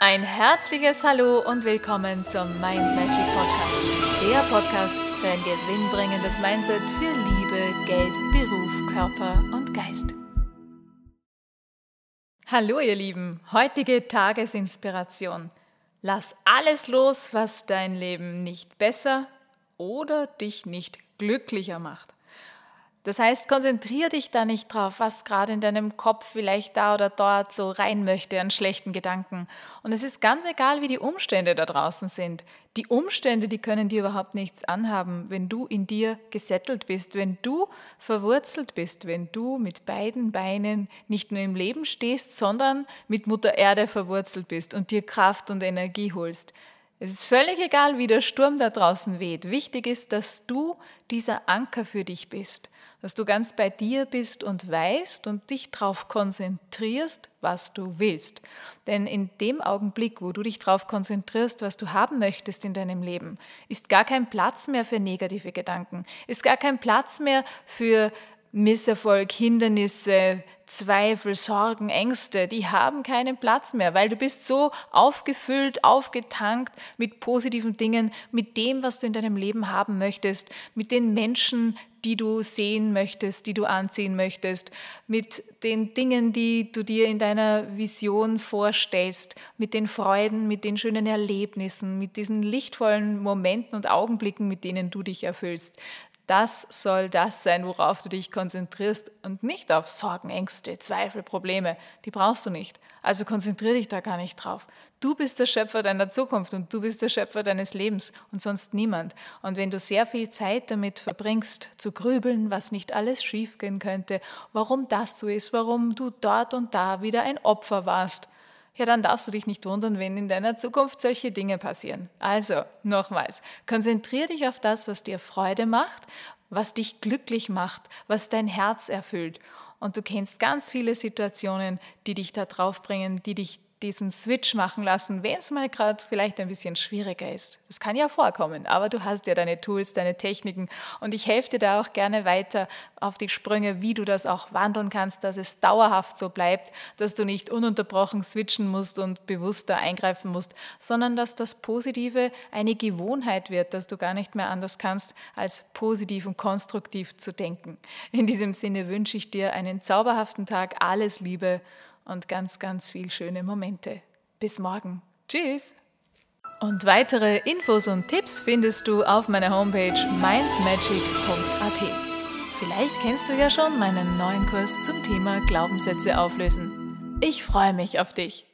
Ein herzliches Hallo und willkommen zum Mind Magic Podcast. Der Podcast für ein gewinnbringendes Mindset für Liebe, Geld, Beruf, Körper und Geist. Hallo ihr Lieben, heutige Tagesinspiration. Lass alles los, was dein Leben nicht besser oder dich nicht glücklicher macht. Das heißt, konzentriere dich da nicht drauf, was gerade in deinem Kopf vielleicht da oder dort so rein möchte an schlechten Gedanken. Und es ist ganz egal, wie die Umstände da draußen sind. Die Umstände, die können dir überhaupt nichts anhaben, wenn du in dir gesettelt bist, wenn du verwurzelt bist, wenn du mit beiden Beinen nicht nur im Leben stehst, sondern mit Mutter Erde verwurzelt bist und dir Kraft und Energie holst. Es ist völlig egal, wie der Sturm da draußen weht. Wichtig ist, dass du dieser Anker für dich bist dass du ganz bei dir bist und weißt und dich darauf konzentrierst, was du willst. Denn in dem Augenblick, wo du dich darauf konzentrierst, was du haben möchtest in deinem Leben, ist gar kein Platz mehr für negative Gedanken, ist gar kein Platz mehr für Misserfolg, Hindernisse, Zweifel, Sorgen, Ängste, die haben keinen Platz mehr, weil du bist so aufgefüllt, aufgetankt mit positiven Dingen, mit dem, was du in deinem Leben haben möchtest, mit den Menschen, die du sehen möchtest, die du anziehen möchtest, mit den Dingen, die du dir in deiner Vision vorstellst, mit den Freuden, mit den schönen Erlebnissen, mit diesen lichtvollen Momenten und Augenblicken, mit denen du dich erfüllst. Das soll das sein, worauf du dich konzentrierst und nicht auf Sorgen, Ängste, Zweifel, Probleme. Die brauchst du nicht. Also konzentriere dich da gar nicht drauf. Du bist der Schöpfer deiner Zukunft und du bist der Schöpfer deines Lebens und sonst niemand. Und wenn du sehr viel Zeit damit verbringst, zu grübeln, was nicht alles schiefgehen könnte, warum das so ist, warum du dort und da wieder ein Opfer warst, ja, dann darfst du dich nicht wundern, wenn in deiner Zukunft solche Dinge passieren. Also, nochmals, konzentriere dich auf das, was dir Freude macht, was dich glücklich macht, was dein Herz erfüllt. Und du kennst ganz viele Situationen, die dich da drauf bringen, die dich diesen Switch machen lassen, wenn es mal gerade vielleicht ein bisschen schwieriger ist. Das kann ja vorkommen, aber du hast ja deine Tools, deine Techniken und ich helfe dir da auch gerne weiter auf die Sprünge, wie du das auch wandeln kannst, dass es dauerhaft so bleibt, dass du nicht ununterbrochen switchen musst und bewusster eingreifen musst, sondern dass das Positive eine Gewohnheit wird, dass du gar nicht mehr anders kannst, als positiv und konstruktiv zu denken. In diesem Sinne wünsche ich dir einen zauberhaften Tag, alles Liebe und ganz, ganz viel schöne Momente. Bis morgen. Tschüss. Und weitere Infos und Tipps findest du auf meiner Homepage mindmagic.at. Vielleicht kennst du ja schon meinen neuen Kurs zum Thema Glaubenssätze auflösen. Ich freue mich auf dich.